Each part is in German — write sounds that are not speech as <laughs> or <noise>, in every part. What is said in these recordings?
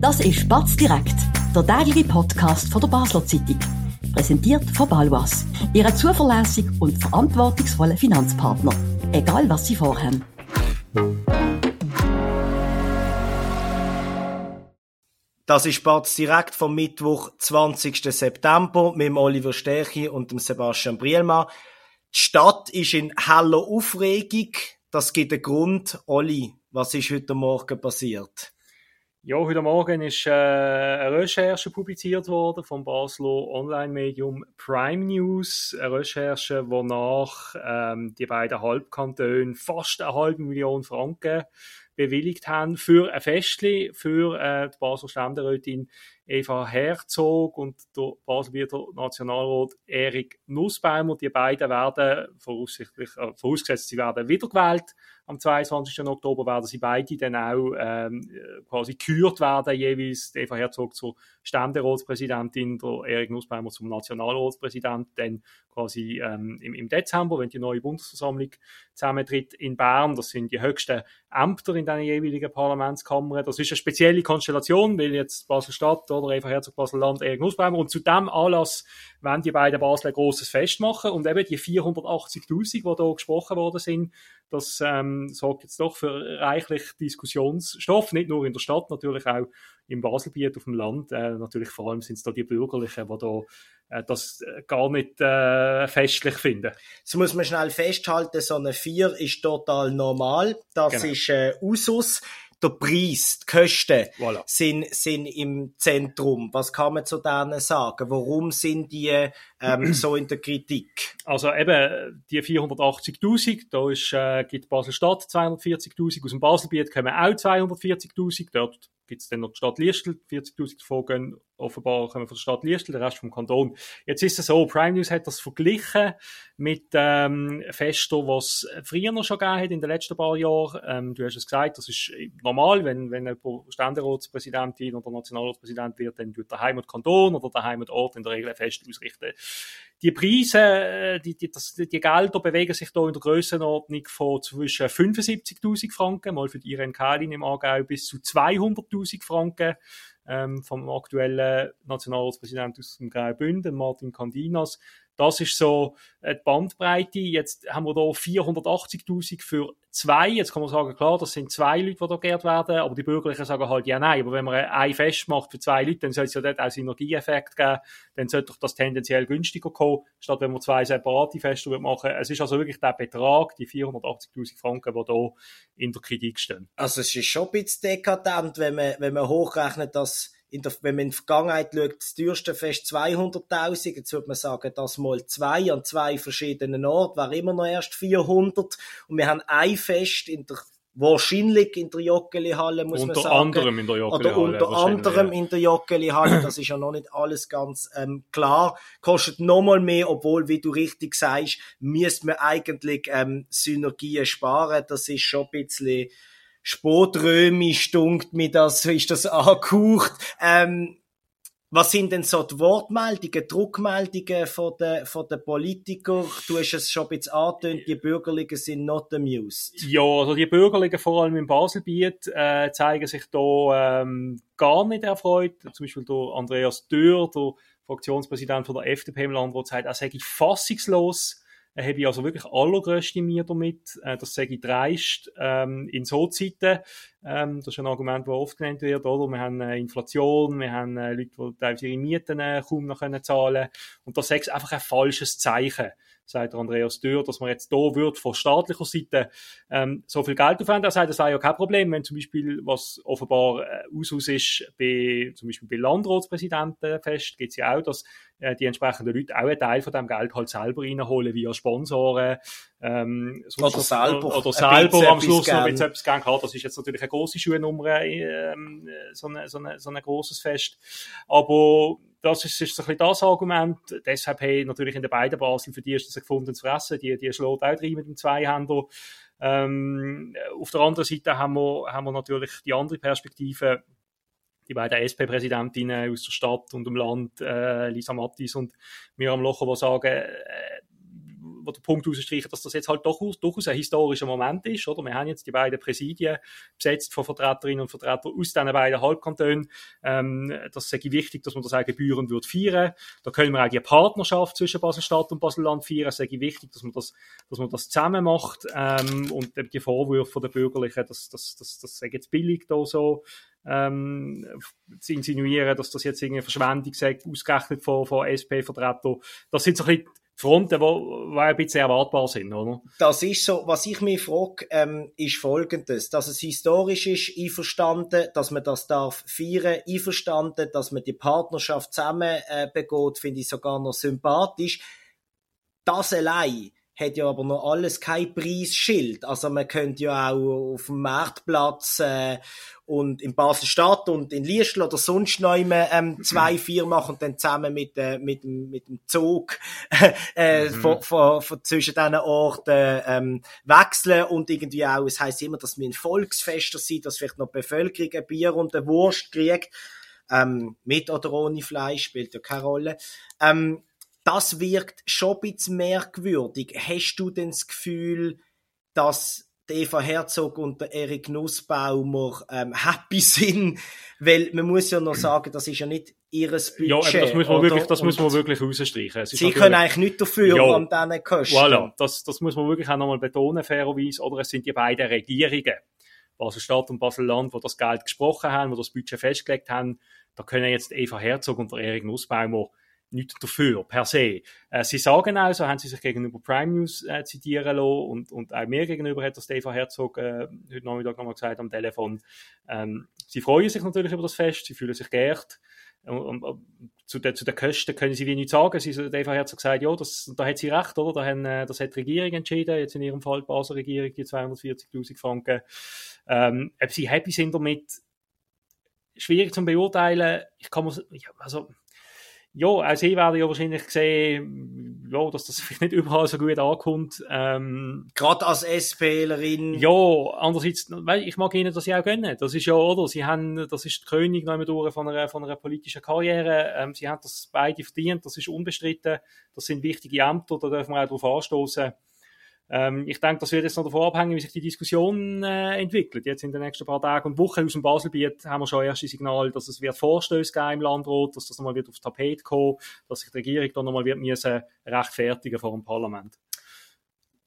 Das ist Batz direkt, der tägliche Podcast von der Basler Zeitung. Präsentiert von Balwas, Ihre zuverlässigen und verantwortungsvollen Finanzpartner. Egal was Sie vorhaben. Das ist Batz direkt vom Mittwoch, 20. September, mit Oliver Stärchi und dem Sebastian Brielmann. Die Stadt ist in heller Aufregung. Das gibt einen Grund. Olli, was ist heute Morgen passiert? Ja, heute Morgen ist äh, eine Recherche publiziert worden vom Basler Online-Medium Prime News. Eine Recherche, wonach ähm, die beiden Halbkantone fast eine halbe Million Franken bewilligt haben für ein Festli für äh, die Basler Ständerätin Eva Herzog und der Baselbieter Nationalrat Erik Nussbaumer. Die beiden werden voraussichtlich, äh, vorausgesetzt, sie werden wiedergewählt am 22. Oktober werden sie beide dann auch ähm, quasi gekürt werden, jeweils Eva Herzog zur Ständeratspräsidentin, der Erik Nussbaumer zum Nationalratspräsident, dann quasi ähm, im, im Dezember, wenn die neue Bundesversammlung zusammentritt in Bern. Das sind die höchsten Ämter in den jeweiligen Parlamentskammern. Das ist eine spezielle Konstellation, weil jetzt Basel-Stadt oder Eva Herzog Basel-Land, Erik Nussbaumer und zu dem Anlass wenn die beiden Basel ein grosses Fest machen und eben die 480'000, die da gesprochen worden sind, das ähm, sorgt jetzt doch für reichlich Diskussionsstoff, nicht nur in der Stadt, natürlich auch im Baselbiet auf dem Land. Äh, natürlich vor allem sind es da die Bürgerlichen, die da äh, das äh, gar nicht äh, festlich finden. So muss man schnell festhalten, so eine 4 ist total normal. Das genau. ist äh, Usus der Preis, die Kosten voilà. sind, sind im Zentrum. Was kann man zu denen sagen? Warum sind die ähm, so in der Kritik? Also eben die 480.000, da ist, äh, gibt Basel-Stadt 240.000, aus dem Baselbiet kommen auch 240.000, dort gibt es dann noch die Stadt Liestel, 40.000 davon gehen offenbar kommen von der Stadt Liestel, der Rest vom Kanton. Jetzt ist es so, Prime News hat das verglichen mit ähm, Festen, was früher noch schon gegeben hat in den letzten paar Jahren. Ähm, du hast es gesagt, das ist normal, wenn, wenn jemand Ständeratspräsidentin oder Nationalratspräsident wird, dann tut der Heimatkanton oder der Heimatort in der Regel ein Fest ausrichten. Die Preise, äh, die, die, das, die Gelder bewegen sich da in der Grössenordnung von zwischen 75.000 Franken, mal für die IRNK-Linie im Aargau, bis zu 200.000 Franken ähm, vom aktuellen Nationalratspräsidenten aus dem Graubünden, Martin Candinas. Das ist so äh, die Bandbreite. Jetzt haben wir da 480.000 für zwei. Jetzt kann man sagen, klar, das sind zwei Leute, die da geehrt werden, aber die Bürgerlichen sagen halt, ja, nein, aber wenn man ein Fest macht für zwei Leute, dann soll es ja dort auch Synergieeffekt geben, dann sollte doch das tendenziell günstiger kommen, statt wenn man zwei separate Feste machen Es ist also wirklich der Betrag, die 480.000 Franken, die da in der Kritik stehen. Also es ist schon ein bisschen dekadent, wenn man, wenn man hochrechnet, dass der, wenn man in die Vergangenheit schaut, das teuerste Fest 200.000, jetzt würde man sagen, das mal zwei an zwei verschiedenen Orten, wäre immer noch erst 400. Und wir haben ein Fest in der wahrscheinlich in der Joggeli-Halle, muss unter man sagen. Unter anderem in der Joggeli-Halle. Oder unter anderem in der Joggeli-Halle. Das ist ja noch nicht alles ganz ähm, klar. Kostet nochmal mehr, obwohl, wie du richtig sagst, müsste man eigentlich ähm, Synergien sparen. Das ist schon ein bisschen spotrömisch dunkt mir das, ist das angehaucht. Ähm, was sind denn so die Wortmeldungen, Druckmeldungen von den, von den Politikern? Du hast es schon ein bisschen angetönt, die Bürgerlichen sind not amused. Ja, also die Bürgerlichen, vor allem im Baselbiet, äh, zeigen sich da ähm, gar nicht erfreut. Zum Beispiel der Andreas Dürr, der Fraktionspräsident von der FDP im Landrat, sagt, er sei fassungslos, habe ich also wirklich allergrößte Mühe damit. Äh, das sage ich dreist ähm, in so Zeiten. Ähm, das ist ein Argument, das oft genannt wird, oder? Wir haben äh, Inflation, wir haben äh, Leute, die teilweise ihre Mieten äh, kaum noch können zahlen Und das ist einfach ein falsches Zeichen sagt Andreas Dürr, dass man jetzt da wird von staatlicher Seite ähm, so viel Geld aufwenden. Er sagt, das sei ja kein Problem, wenn zum Beispiel, was offenbar äh, Usus ist, bei, zum Beispiel bei Landratspräsidenten fest, gibt es ja auch, dass die entsprechenden Leute auch einen Teil von dem Geld halt selber reinholen via Sponsoren. Ähm, oder selber. Oder selber am Schluss noch, wenn es etwas gern hat. Das ist jetzt natürlich eine grosse Schuhnummer, ähm, so, eine, so, eine, so ein grosses Fest. Aber das ist, ist so ein bisschen das Argument. Deshalb haben natürlich in den beiden Basel für die ist das ein gefundenes Fressen. Die, die schlägt auch rein mit dem Zweihänder. Ähm, auf der anderen Seite haben wir, haben wir natürlich die andere Perspektive. Die beiden SP-Präsidentinnen aus der Stadt und dem Land, äh, Lisa Mattis. Und Miriam Locher, die sagen, äh, wo der Punkt rausstreichen, dass das jetzt halt doch, durchaus ein historischer Moment ist, oder? Wir haben jetzt die beiden Präsidien besetzt von Vertreterinnen und Vertretern aus diesen beiden Halbkantonen. Ähm, das ist wichtig, dass man das auch gebührend wird feiern. Da können wir auch die Partnerschaft zwischen Basel-Stadt und Basel-Land feiern. Es ist wichtig, dass man das, dass man das zusammen macht, ähm, und die Vorwürfe der Bürgerlichen, dass, dass, das sei jetzt billig da so, ähm, zu insinuieren, dass das jetzt irgendeine Verschwendung sei, ausgerechnet von, von SP-Vertretern. Das sind so ein bisschen Fronten, die, ein bisschen erwartbar sind, oder? Das ist so. Was ich mich frage, ähm, ist folgendes. Dass es historisch ist, einverstanden, dass man das darf feiern, einverstanden, dass man die Partnerschaft zusammen äh, begeht, finde ich sogar noch sympathisch. Das allein hat ja aber noch alles kein Preisschild. Also man könnte ja auch auf dem Marktplatz äh, und in Basel-Stadt und in Liestl oder sonst noch immer, ähm, <clears throat> zwei, vier machen und dann zusammen mit, äh, mit, mit dem Zug <laughs> äh, mhm. von, von, von zwischen diesen Orten ähm, wechseln und irgendwie auch, es heisst immer, dass wir ein Volksfester sind, dass vielleicht noch die Bevölkerung ein Bier und eine Wurst kriegt. Ähm, mit oder ohne Fleisch, spielt ja keine Rolle. Ähm, das wirkt schon ein bisschen merkwürdig. Hast du denn das Gefühl, dass Eva Herzog und der Erik Nussbaumer ähm, happy <laughs> sind? Weil man muss ja noch sagen, das ist ja nicht ihres Budget. Ja, das muss man wirklich, das muss man wirklich rausstreichen. Sie können eigentlich nicht dafür ja, an diesen Kosten. Voilà, das, das muss man wirklich auch nochmal betonen, fairerweise. Oder es sind die beiden Regierungen, Basel-Stadt und Basel-Land, die das Geld gesprochen haben, die das Budget festgelegt haben. Da können jetzt Eva Herzog und der Erik Nussbaumer nichts dafür, per se. Äh, sie sagen auch, so haben sie sich gegenüber Prime News äh, zitieren lassen und, und auch mir gegenüber hat der Stefan Herzog äh, heute Nachmittag nochmal gesagt am Telefon, ähm, sie freuen sich natürlich über das Fest, sie fühlen sich geehrt. Und, und, zu, den, zu den Kosten können sie wie nichts sagen. Sie, Eva Herzog gesagt, ja, das, da hat sie recht, oder? Da haben, äh, das hat die Regierung entschieden, jetzt in ihrem Fall die Basel Regierung, die 240.000 Franken. Ähm, ob sie happy sind damit, schwierig zu beurteilen. Ich kann mir, also, ja, auch sie werden ja wahrscheinlich sehen, ja, dass das <laughs> vielleicht nicht überall so gut ankommt. Ähm, Gerade als SPlerin. Ja, andererseits, ich mag ihnen das ja auch gönnen. Das ist ja, oder? Sie haben, das ist die König durch von einer, von einer politischen Karriere. Ähm, sie haben das beide verdient, das ist unbestritten. Das sind wichtige Ämter, da dürfen wir auch darauf anstoßen. Ähm, ich denke, das wird jetzt noch davon abhängen, wie sich die Diskussion äh, entwickelt. Jetzt in den nächsten paar Tagen und Wochen aus dem Baselbiet haben wir schon erste Signal, dass es wird Vorstöße geben im Landrat, dass das nochmal wird aufs Tapet kommen, dass sich die Regierung dann nochmal wird müssen rechtfertigen vor dem Parlament.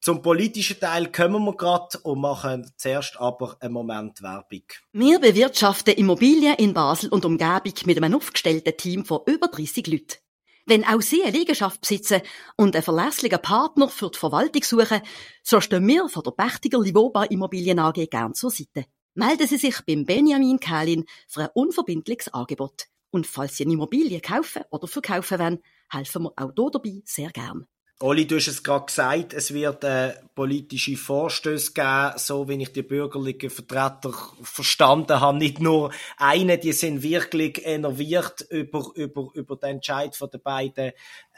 Zum politischen Teil kommen wir gerade und machen zuerst aber einen Moment Werbung. Wir bewirtschaften Immobilien in Basel und Umgebung mit einem aufgestellten Team von über 30 Leuten. Wenn auch Sie eine Liegenschaft besitzen und einen verlässlichen Partner für die Verwaltung suchen, so stehen wir von der Pächtiger Livoba Immobilien AG gern zur Seite. Melden Sie sich beim Benjamin Kählin für ein unverbindliches Angebot. Und falls Sie eine Immobilie kaufen oder verkaufen wollen, helfen wir auch hier dabei sehr gern. Oli, du hast es gerade gesagt, es wird äh, politische Vorstöße geben, so wie ich die bürgerlichen Vertreter verstanden habe. Nicht nur eine, die sind wirklich enerviert über, über, über den Entscheid von den beiden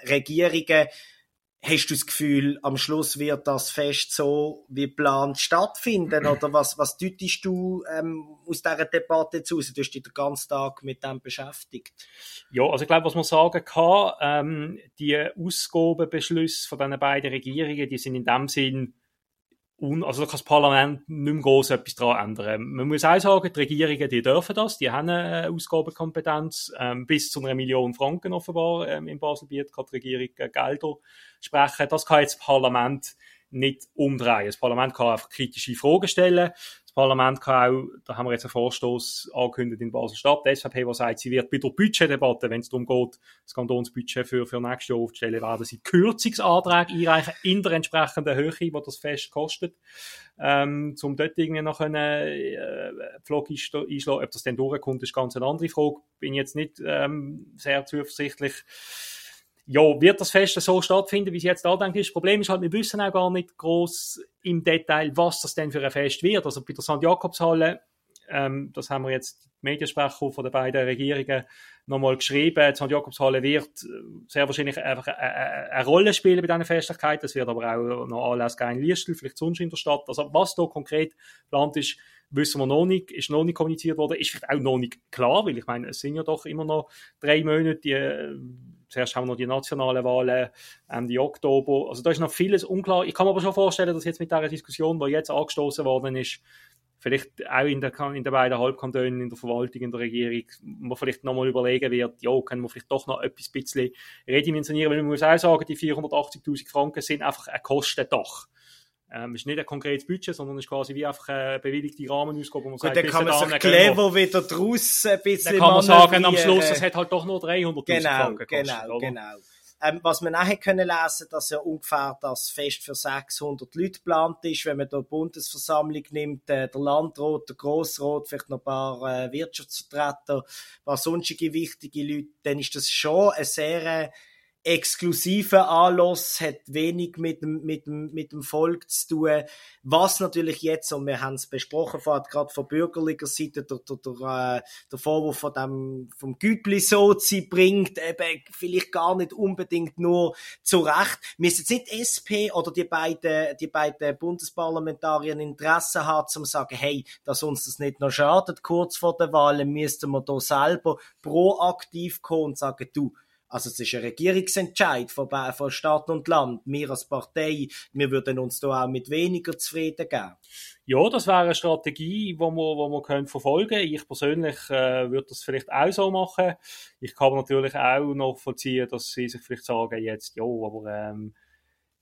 Regierungen. Hast du das Gefühl, am Schluss wird das Fest so wie geplant stattfinden? <clears throat> Oder was, was deutest du ähm, aus dieser Debatte zu? Du hast dich den ganzen Tag mit dem beschäftigt. Ja, also ich glaube, was man sagen kann, ähm, die Ausgabenbeschlüsse von diesen beiden Regierungen, die sind in dem Sinn un, also da kann das Parlament nicht mehr groß etwas daran ändern. Man muss auch sagen, die Regierungen, die dürfen das, die haben eine Ausgabenkompetenz, ähm, bis zu einer Million Franken offenbar ähm, im Baselbiet kann die Regierung äh, Gelder sprechen. Das kann jetzt das Parlament nicht umdrehen. Das Parlament kann einfach kritische Fragen stellen. Parlament kann auch, da haben wir jetzt einen Vorstoß angekündigt in Basel-Stadt, die SVP, die sagt, sie wird bei der Budgetdebatte, wenn es darum geht, das Kantonsbudget für, für nächstes Jahr aufzustellen, werden sie Kürzungsanträge einreichen in der entsprechenden Höhe, die das Fest kostet, ähm, um dort irgendwie noch einen äh, Pflog einschlagen. Ob das dann durchkommt, ist ganz eine andere Frage. Bin jetzt nicht ähm, sehr zuversichtlich ja, wird das Fest so stattfinden, wie es jetzt andenkt ist. Das Problem ist halt, wir wissen auch gar nicht groß im Detail, was das denn für ein Fest wird. Also bei der St. Jakobshalle, ähm, das haben wir jetzt die Mediensprecher von den beiden Regierungen nochmal geschrieben. Die St. Jakobshalle wird äh, sehr wahrscheinlich einfach eine, eine, eine Rolle spielen bei diesen Festlichkeiten. Es wird aber auch noch Anlass geben in Liestl, vielleicht sonst in der Stadt. Also was da konkret geplant ist, wissen wir noch nicht, ist noch nicht kommuniziert worden, ist vielleicht auch noch nicht klar, weil ich meine, es sind ja doch immer noch drei Monate, die zuerst haben wir noch die nationalen Wahlen Ende Oktober. Also da ist noch vieles unklar. Ich kann mir aber schon vorstellen, dass jetzt mit dieser Diskussion, die jetzt angestoßen worden ist, vielleicht auch in, der, in den beiden Halbkantonen, in der Verwaltung, in der Regierung, man vielleicht nochmal überlegen wird, ja, können wir vielleicht doch noch etwas bisschen redimensionieren, weil man muss auch sagen, die 480.000 Franken sind einfach ein Kostendach. Ähm, ist nicht ein konkretes Budget, sondern ist quasi wie einfach eine bewilligte Rahmenausgabe, wo man Gut, sagt, dann kann man sich clever wieder draus ein bisschen Dann kann man sagen, am Schluss, es hat halt doch nur 300.000 genau, Franken gekostet, Genau, oder? genau. Ähm, was man nachher können lesen, dass ja ungefähr das Fest für 600 Leute geplant ist, wenn man da die Bundesversammlung nimmt, äh, der Landrat, der Grossrat, vielleicht noch ein paar äh, Wirtschaftsvertreter, ein paar sonstige wichtige Leute, dann ist das schon eine sehr äh, exklusiver Anlass, hat wenig mit dem, mit dem, mit dem Volk zu tun. Was natürlich jetzt, und wir haben es besprochen, gerade von bürgerlicher Seite, der, der, der, äh, der Vorwurf von dem, vom Gütli-Sozi bringt, eben vielleicht gar nicht unbedingt nur zurecht. Wir sind jetzt nicht SP oder die beiden, die beiden Bundesparlamentarier Interesse haben, zum sagen, hey, dass uns das nicht noch schadet, kurz vor der Wahl, müssten wir da selber proaktiv kommen und sagen, du, also es ist ein Regierungsentscheid von, von Staat und Land. Wir als Partei, wir würden uns da auch mit weniger zufrieden geben. Ja, das wäre eine Strategie, die wir, wo wir können verfolgen können. Ich persönlich äh, würde das vielleicht auch so machen. Ich kann natürlich auch noch vollziehen, dass sie sich vielleicht sagen, jetzt, ja, aber ähm,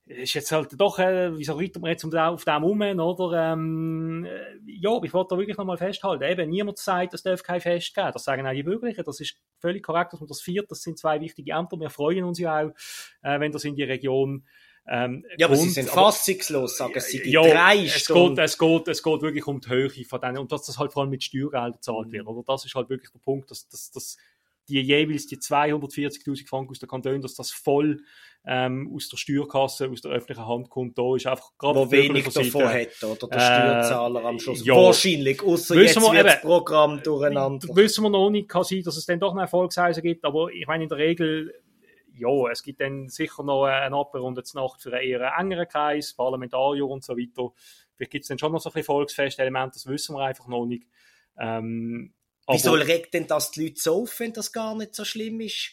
ist jetzt halt doch, äh, wieso reiten wir jetzt auf dem um, oder? Ähm, äh, ja, ich wollte da wirklich nochmal festhalten. Eben, niemand sagt, es darf kein Fest geben. Das sagen auch die Bürgerlichen. Das ist völlig korrekt, dass man das viert. Das sind zwei wichtige Ämter. Wir freuen uns ja auch, äh, wenn das in die Region ähm, ja, aber kommt. sie sind fassungslos, sagen sie, die ja, drei es geht, es, geht, es geht wirklich um die Höhe von denen und dass das halt vor allem mit Steuergeldern gezahlt wird. Oder das ist halt wirklich der Punkt, dass, dass, dass die jeweils die 240.000 Franken aus der Kanton, dass das voll ähm, aus der Steuerkasse, aus der öffentlichen Hand kommt, da ist einfach gerade Wo wenig davon hat, oder? Der äh, Steuerzahler am Schluss. Ja, Wahrscheinlich, außer jetzt wir, wird das Programm durcheinander. Wissen wir noch nicht, kann sein, dass es dann doch eine Erfolgsreise gibt, aber ich meine, in der Regel, ja, es gibt dann sicher noch eine Abrunde Nacht für einen eher engeren Kreis, Parlamentarier und so weiter. Vielleicht gibt es dann schon noch so ein Volksfestelement, das wissen wir einfach noch nicht. Ähm, Wieso regt denn das die Leute so auf, wenn das gar nicht so schlimm ist?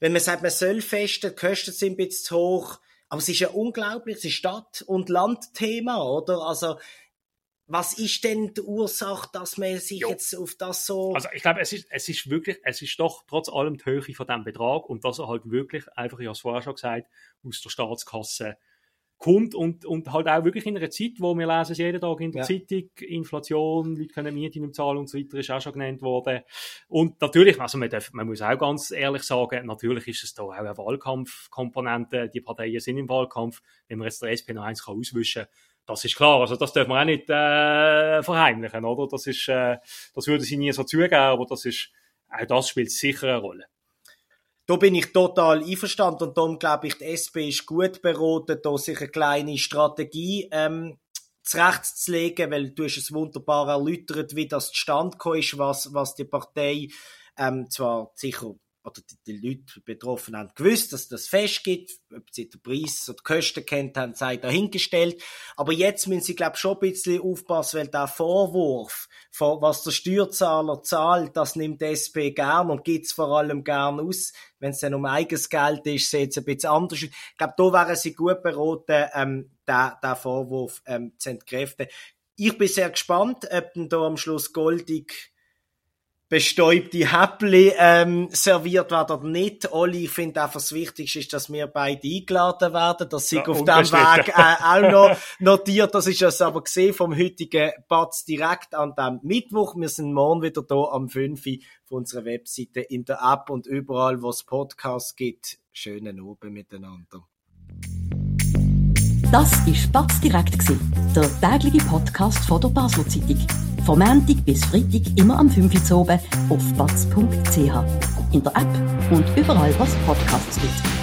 wenn man sagt, man soll festen, die Kosten sind ein bisschen zu hoch, aber es ist ja unglaublich, es ist Stadt- und Landthema, oder? Also, was ist denn die Ursache, dass man sich jo. jetzt auf das so... Also ich glaube, es ist, es ist wirklich, es ist doch trotz allem die Höhe von diesem Betrag und dass er halt wirklich einfach, ich habe es vorher schon gesagt, aus der Staatskasse kommt und, und halt auch wirklich in einer Zeit, wo wir lesen es jeden Tag in der ja. Zeitung, Inflation, Leute können Miete nicht zahlen und so weiter, ist auch schon genannt worden. Und natürlich, also man, darf, man muss auch ganz ehrlich sagen, natürlich ist es da auch eine Wahlkampfkomponente, die Parteien sind im Wahlkampf, wenn man jetzt der SP noch eins kann auswischen das ist klar, also das dürfen wir auch nicht äh, verheimlichen, oder? Das ist, äh, das würde sie nie so zugeben, aber das ist, auch das spielt sicher eine Rolle. Da bin ich total einverstanden und darum glaube ich, die SP ist gut beraten, da sich eine kleine Strategie ähm, zurechtzulegen, weil du hast es wunderbar erläutert, wie das zustande gekommen ist, was, was die Partei ähm, zwar sicher oder die, die Leute betroffen haben gewusst, dass das Fest gibt, ob sie den Preis oder die Kosten kennt haben, sei dahingestellt. Aber jetzt müssen sie, glaube ich, schon ein bisschen aufpassen, weil der Vorwurf, von was der Steuerzahler zahlt, das nimmt die SP gern und gibt es vor allem gern aus. Wenn es dann um eigenes Geld ist, sieht es ein bisschen anders Ich glaube, da wären sie gut beraten, ähm, den, den Vorwurf ähm, zu entkräften. Ich bin sehr gespannt, ob denn da am Schluss goldig bestäubte Häppli ähm, serviert werden oder nicht. Olli, ich finde einfach das Wichtigste ist, dass wir beide eingeladen werden. Das ja, auf dem Weg äh, <laughs> auch noch notiert. Das ist es aber gesehen vom heutigen Batz direkt an dem Mittwoch. Wir sind morgen wieder da am 5 von unserer Webseite in der App und überall, wo es Podcasts gibt. Schönen Abend miteinander. Das war Batz direkt, der tägliche Podcast von der Basel Zeitung. Vom Montag bis Freitag immer am 5 Uhr oben auf batz.ch. In der App und überall, was Podcasts gibt.